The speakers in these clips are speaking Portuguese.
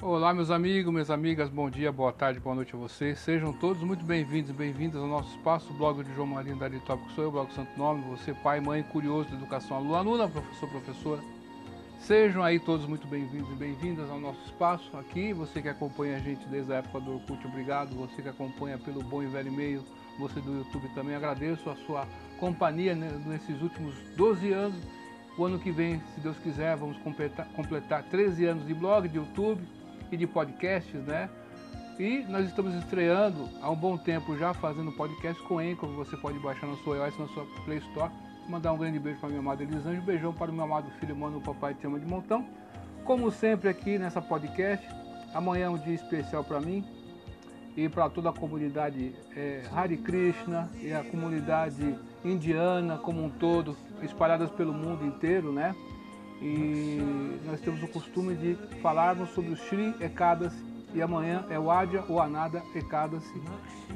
Olá, meus amigos, minhas amigas, bom dia, boa tarde, boa noite a vocês. Sejam todos muito bem-vindos e bem-vindas ao nosso espaço, o blog de João Marinho da Tópico sou eu, blog Santo Nome, você, pai, mãe, curioso de educação, aluno, aluna, professor, professora. Sejam aí todos muito bem-vindos e bem-vindas ao nosso espaço aqui. Você que acompanha a gente desde a época do Orkut, obrigado. Você que acompanha pelo bom e velho e-mail, você do YouTube também, agradeço a sua companhia nesses últimos 12 anos. O ano que vem, se Deus quiser, vamos completar, completar 13 anos de blog, de YouTube e de podcasts, né? E nós estamos estreando há um bom tempo já fazendo podcast com Anchor, você pode baixar na sua iOS, na sua Play Store. Mandar um grande beijo para minha amada Elisângela, um beijão para o meu amado filho, mano, o papai te ama de montão. Como sempre aqui nessa podcast, amanhã é um dia especial para mim e para toda a comunidade é, Hare Krishna e a comunidade indiana como um todo, espalhadas pelo mundo inteiro, né? E nós temos o costume de falarmos sobre o Shri Ekadasi e amanhã é o Adya ou Anada Ekadasi.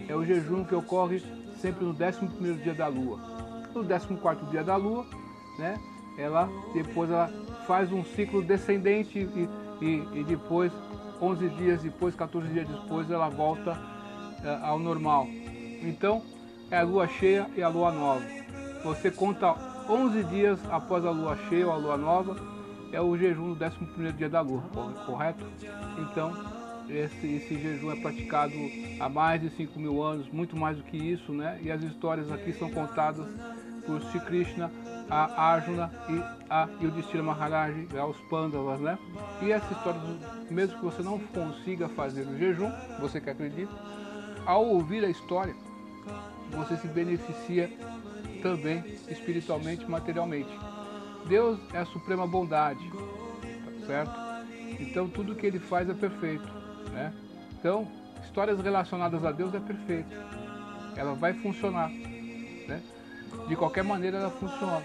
É o jejum que ocorre sempre no 11 dia da lua. No 14 dia da lua, né, ela depois ela faz um ciclo descendente e, e, e depois, 11 dias depois, 14 dias depois, ela volta é, ao normal. Então, é a lua cheia e a lua nova. Você conta 11 dias após a lua cheia ou a lua nova, é o jejum do 11 dia da lua, correto? Então, esse, esse, jejum é praticado há mais de 5 mil anos, muito mais do que isso, né? E as histórias aqui são contadas por Sri Krishna, a Arjuna e a Yudhishthira Maharaj, aos Pandavas, né? E essa história, mesmo que você não consiga fazer o jejum, você que acredita, ao ouvir a história, você se beneficia também espiritualmente e materialmente. Deus é a suprema bondade, tá certo? Então tudo que ele faz é perfeito, né? Então, histórias relacionadas a Deus é perfeito. Ela vai funcionar, né? De qualquer maneira ela funciona.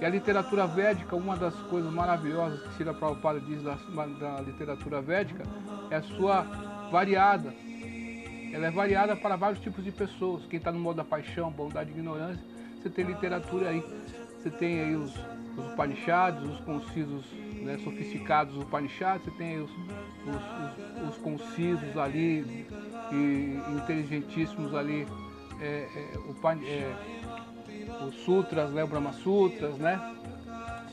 E a literatura védica, uma das coisas maravilhosas que Sila Prabhupada diz da, da literatura védica é a sua variada, ela é variada para vários tipos de pessoas. Quem está no modo da paixão, bondade e ignorância, você tem literatura aí. Você tem aí os, os Upanishads, os concisos, né, sofisticados Upanishads, você tem os, os, os, os concisos ali e inteligentíssimos ali, é, é, é, os sutras, né, o Brahma Sutras, né,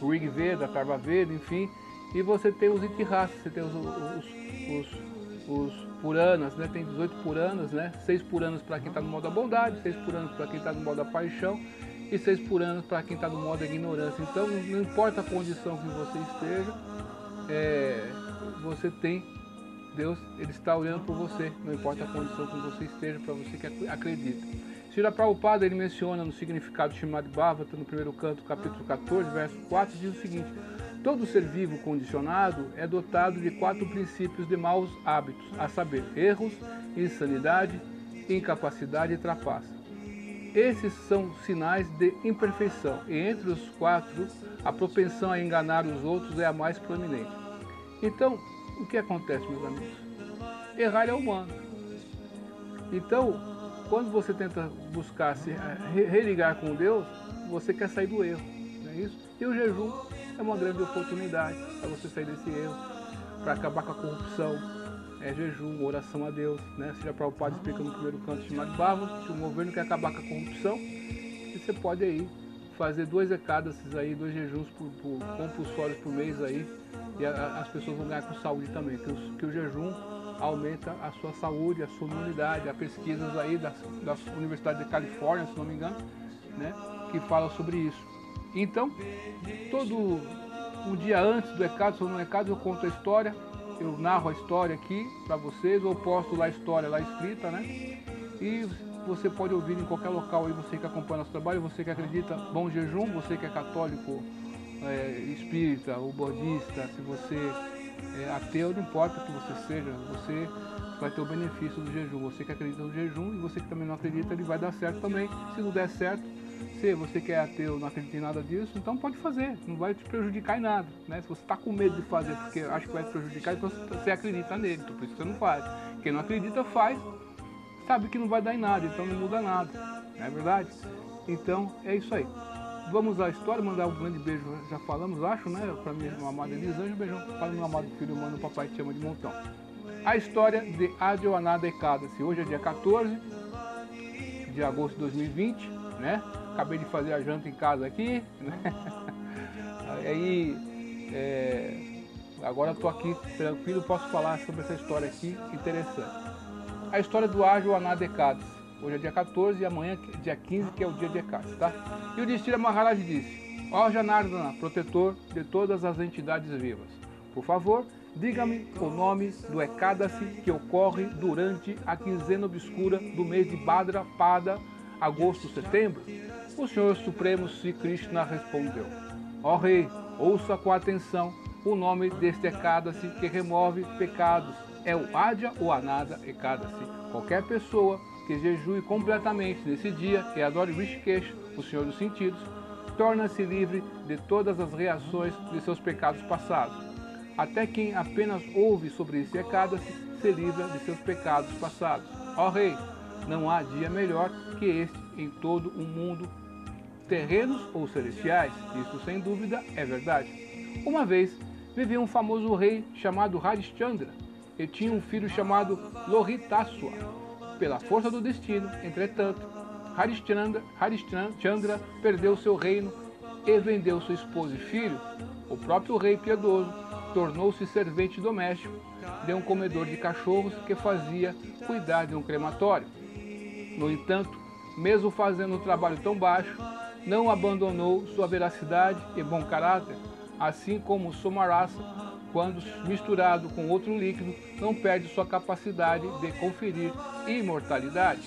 o Rig Veda, Tarva Veda, enfim. E você tem os Itihasas, você tem os, os, os, os Puranas, né? Tem 18 Puranas, né? 6 Puranas para quem está no modo da bondade, 6 Puranas para quem está no modo da paixão e 6 Puranas para quem está no modo da ignorância. Então, não importa a condição que você esteja, é, você tem Deus, Ele está olhando por você, não importa a condição que você esteja, para você que acredita. Shira Prabhupada, ele menciona no significado de Shimad Bhavata, no primeiro canto, capítulo 14, verso 4, diz o seguinte, Todo ser vivo condicionado é dotado de quatro princípios de maus hábitos, a saber, erros, insanidade, incapacidade e trapaça. Esses são sinais de imperfeição, e entre os quatro, a propensão a enganar os outros é a mais proeminente. Então, o que acontece, meus amigos? Errar é humano. Então, quando você tenta buscar se religar com Deus, você quer sair do erro, não é isso? E o jejum é uma grande oportunidade para você sair desse erro, para acabar com a corrupção. É jejum, oração a Deus, né? Seja padre explicando no primeiro canto chamado Bava, se o governo quer acabar com a corrupção, e você pode aí fazer duas ecadas aí, dois jejuns por, por, compulsórios por mês aí, e a, as pessoas vão ganhar com saúde também, que, que o jejum aumenta a sua saúde, a sua imunidade. Há pesquisas aí da, da Universidade de Califórnia, se não me engano, né, que falam sobre isso. Então, todo um dia antes do recado, sobre o recado, eu conto a história, eu narro a história aqui para vocês, ou posto lá a história lá escrita, né? E você pode ouvir em qualquer local aí, você que acompanha nosso trabalho, você que acredita, bom jejum, você que é católico, é, espírita ou budista, se você é ateu, não importa que você seja, você vai ter o benefício do jejum. Você que acredita no jejum e você que também não acredita, ele vai dar certo também. Se não der certo, se você que é ateu não acredita em nada disso, então pode fazer, não vai te prejudicar em nada. Né? Se você está com medo de fazer porque acha que vai te prejudicar, então você acredita nele, então por isso você não faz. Quem não acredita faz, sabe que não vai dar em nada, então não muda nada. Não é verdade? Então é isso aí. vamos à história, mandar um grande beijo, já falamos, acho, né? Para minha amada Elisângela, um beijão para meu amado filho, mano, o papai te ama de montão. A história de Adioanada Ekadasi. Hoje é dia 14 de agosto de 2020, né? Acabei de fazer a janta em casa aqui, né? Aí, é, agora estou aqui tranquilo, posso falar sobre essa história aqui, interessante. A história do Adioanada Ekadasi. Hoje é dia 14 e amanhã, dia 15, que é o dia de Ekadasi, tá? E o Destira Maharaj disse, ó Janardana, protetor de todas as entidades vivas, por favor, Diga-me o nome do Ekadasi que ocorre durante a quinzena obscura do mês de Badra Pada, agosto, setembro. O Senhor Supremo Sri Krishna respondeu: Ó Rei, ouça com atenção o nome deste Ekadasi que remove pecados. É o Adya ou Anada Ekadasi. Qualquer pessoa que jejue completamente nesse dia e adore Rishikesh, o Senhor dos Sentidos, torna-se livre de todas as reações de seus pecados passados até quem apenas ouve sobre esse recado se livra de seus pecados passados. Ó Rei, não há dia melhor que este em todo o mundo, terrenos ou celestiais, isso sem dúvida é verdade. Uma vez vivia um famoso rei chamado Harishchandra e tinha um filho chamado Lohitaswa. Pela força do destino, entretanto, Harishchandra, Harishchandra perdeu seu reino e vendeu sua esposa e filho. O próprio rei piedoso tornou-se servente doméstico de um comedor de cachorros que fazia cuidar de um crematório. No entanto, mesmo fazendo um trabalho tão baixo, não abandonou sua veracidade e bom caráter, assim como o somarasa, quando misturado com outro líquido, não perde sua capacidade de conferir imortalidade.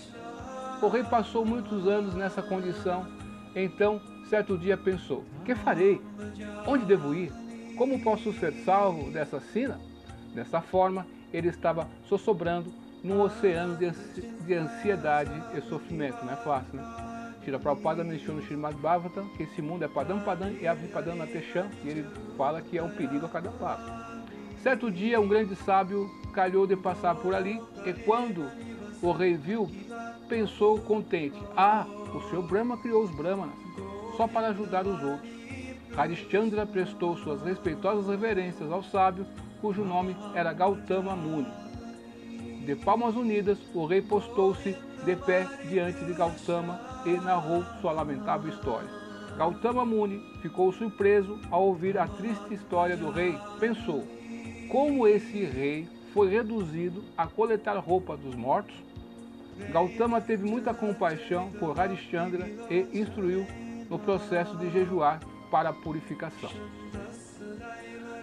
O rei passou muitos anos nessa condição, então, certo dia pensou: que farei? Onde devo ir? Como posso ser salvo dessa sina? Dessa forma, ele estava sossobrando num oceano de ansiedade e sofrimento. Não é fácil, né? Tira Prabhupada mencionou no Srimad Bhagavatam que esse mundo é Padam Padam e Avipadam Natecham, e ele fala que é um perigo a cada passo. Certo dia, um grande sábio calhou de passar por ali, e quando o rei viu, pensou contente: Ah, o senhor Brahma criou os Brahmanas só para ajudar os outros. Harishchandra prestou suas respeitosas reverências ao sábio, cujo nome era Gautama Muni. De palmas unidas, o rei postou-se de pé diante de Gautama e narrou sua lamentável história. Gautama Muni ficou surpreso ao ouvir a triste história do rei. Pensou: como esse rei foi reduzido a coletar roupa dos mortos? Gautama teve muita compaixão por Harishchandra e instruiu no processo de jejuar para a purificação.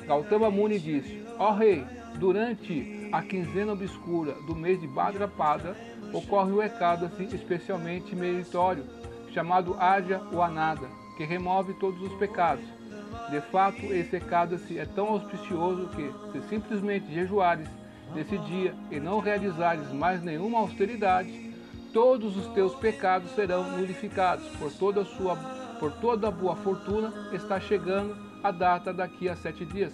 Gautama Muni disse, ó oh, rei, durante a quinzena obscura do mês de Bhadrapada, ocorre o Ekadasi especialmente meritório, chamado Aja ou Anada, que remove todos os pecados. De fato, esse Ekadasi é tão auspicioso que, se simplesmente jejuares nesse dia e não realizares mais nenhuma austeridade, todos os teus pecados serão nulificados por toda a sua por toda boa fortuna, está chegando a data daqui a sete dias.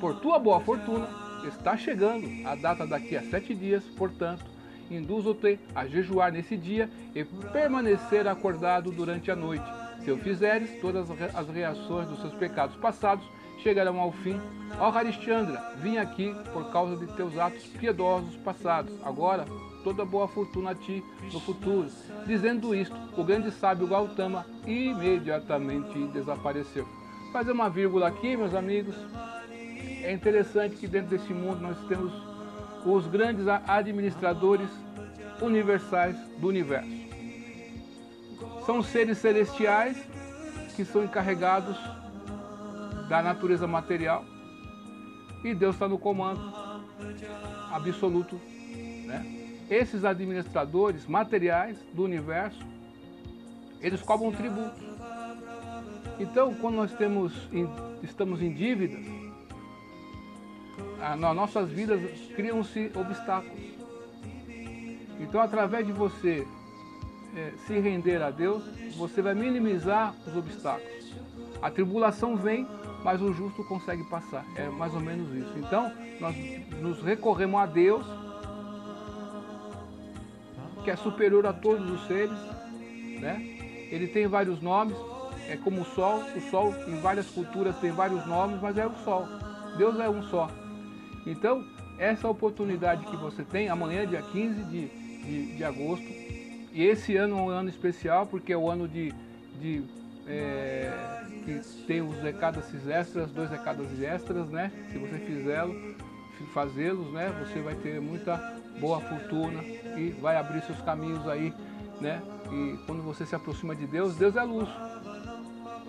Por tua boa fortuna, está chegando a data daqui a sete dias, portanto, induzo-te a jejuar nesse dia e permanecer acordado durante a noite. Se o fizeres, todas as reações dos seus pecados passados chegarão ao fim. Ó Harishchandra, vim aqui por causa de teus atos piedosos passados. Agora toda boa fortuna a ti no futuro. Dizendo isto, o grande sábio Gautama imediatamente desapareceu. Fazer uma vírgula aqui, meus amigos. É interessante que dentro desse mundo nós temos os grandes administradores universais do universo. São seres celestiais que são encarregados da natureza material e Deus está no comando absoluto, né? esses administradores materiais do universo, eles cobram tributo. Então, quando nós temos, estamos em dívidas, nas nossas vidas criam-se obstáculos. Então, através de você é, se render a Deus, você vai minimizar os obstáculos. A tribulação vem, mas o justo consegue passar. É mais ou menos isso. Então, nós nos recorremos a Deus que é superior a todos os seres, né? Ele tem vários nomes, é como o sol, o sol em várias culturas tem vários nomes, mas é o sol. Deus é um só. Então, essa oportunidade que você tem, amanhã, dia 15 de, de, de agosto, e esse ano é um ano especial, porque é o ano de, de é, que tem os recados extras, dois recados extras, né? Se você fizê-los, fazê-los, né? Você vai ter muita boa fortuna e vai abrir seus caminhos aí, né? E quando você se aproxima de Deus, Deus é luz.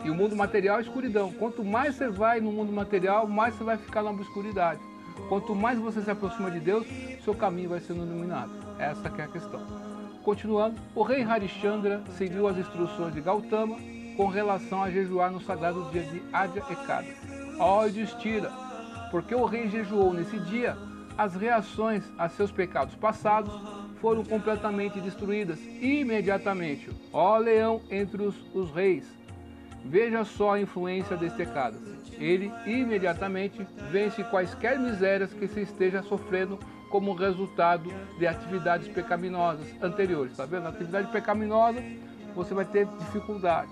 E o mundo material é escuridão. Quanto mais você vai no mundo material, mais você vai ficar na obscuridade. Quanto mais você se aproxima de Deus, seu caminho vai sendo iluminado. Essa é a questão. Continuando, o rei Harishchandra seguiu as instruções de Gautama com relação a jejuar no sagrado dia de Adya Ekada. Ó Yudhishthira, porque o rei jejuou nesse dia, as reações a seus pecados passados foram completamente destruídas imediatamente. Ó leão entre os, os reis, veja só a influência deste pecado. Ele imediatamente vence quaisquer misérias que se esteja sofrendo como resultado de atividades pecaminosas anteriores. Está vendo? atividade pecaminosa, você vai ter dificuldade.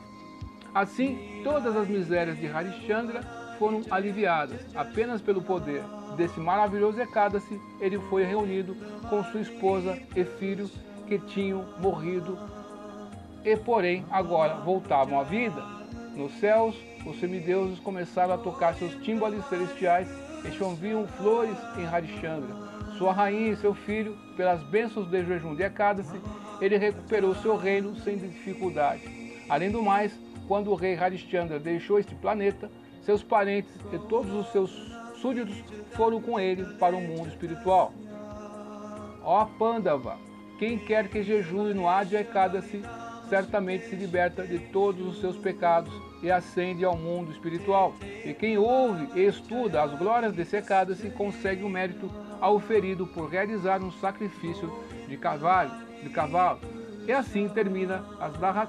Assim, todas as misérias de Harishchandra foram aliviadas apenas pelo poder desse maravilhoso Ekadasi, ele foi reunido com sua esposa e filho que tinham morrido e porém agora voltavam à vida. Nos céus, os semideuses começaram a tocar seus tímbalos celestiais e choviam flores em Harishchandra. Sua rainha e seu filho, pelas bênçãos de jejum de Ekadasi, ele recuperou seu reino sem dificuldade. Além do mais, quando o rei Harishchandra deixou este planeta, seus parentes e todos os seus súditos foram com ele para o mundo espiritual. Ó Pandava, quem quer que jejue no Adya Ekadasi, certamente se liberta de todos os seus pecados e ascende ao mundo espiritual. E quem ouve e estuda as glórias desse Ekadasi consegue o mérito auferido por realizar um sacrifício de cavalo. De cavalo. E assim termina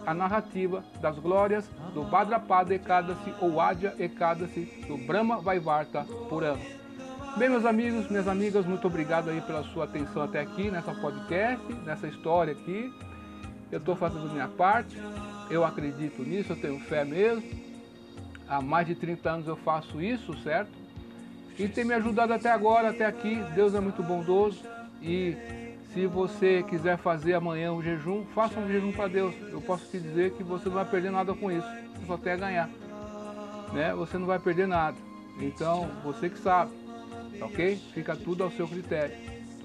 a narrativa das glórias do Bhadrapada Ekadasi ou Adya Ekadasi do Brahma Vaivarta Purana. Bem, meus amigos, minhas amigas, muito obrigado aí pela sua atenção até aqui nessa podcast, nessa história aqui. Eu estou fazendo minha parte, eu acredito nisso, eu tenho fé mesmo. Há mais de 30 anos eu faço isso, certo? E tem me ajudado até agora, até aqui. Deus é muito bondoso e se você quiser fazer amanhã um jejum, faça um jejum para Deus. Eu posso te dizer que você não vai perder nada com isso. Você só tem a ganhar. Né? Você não vai perder nada. Então, você que sabe. Ok? Fica tudo ao seu critério.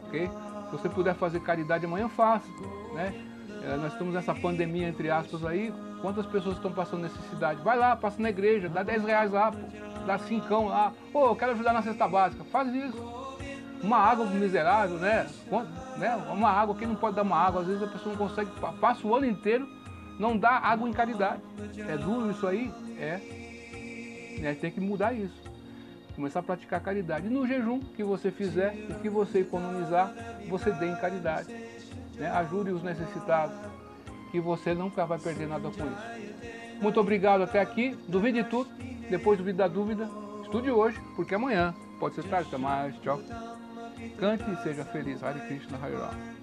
Ok? Se você puder fazer caridade amanhã, faça. Né? É, nós estamos nessa pandemia, entre aspas, aí. Quantas pessoas estão passando necessidade? Vai lá, passa na igreja, dá 10 reais lá, pô. dá 5 lá. Pô, eu quero ajudar na cesta básica. Faz isso uma água miserável, né? né? Uma água, quem não pode dar uma água? Às vezes a pessoa não consegue, passa o ano inteiro, não dá água em caridade. É duro isso aí? É. é tem que mudar isso. Começar a praticar caridade. E no jejum que você fizer, o que você economizar, você dê em caridade. Né? Ajude os necessitados, que você nunca vai perder nada com isso. Muito obrigado até aqui. Duvide de tudo. Depois duvide da dúvida. Estude hoje, porque amanhã pode ser tarde. Até mais. Tchau. Cante e seja feliz. Hare Krishna Hare Rama.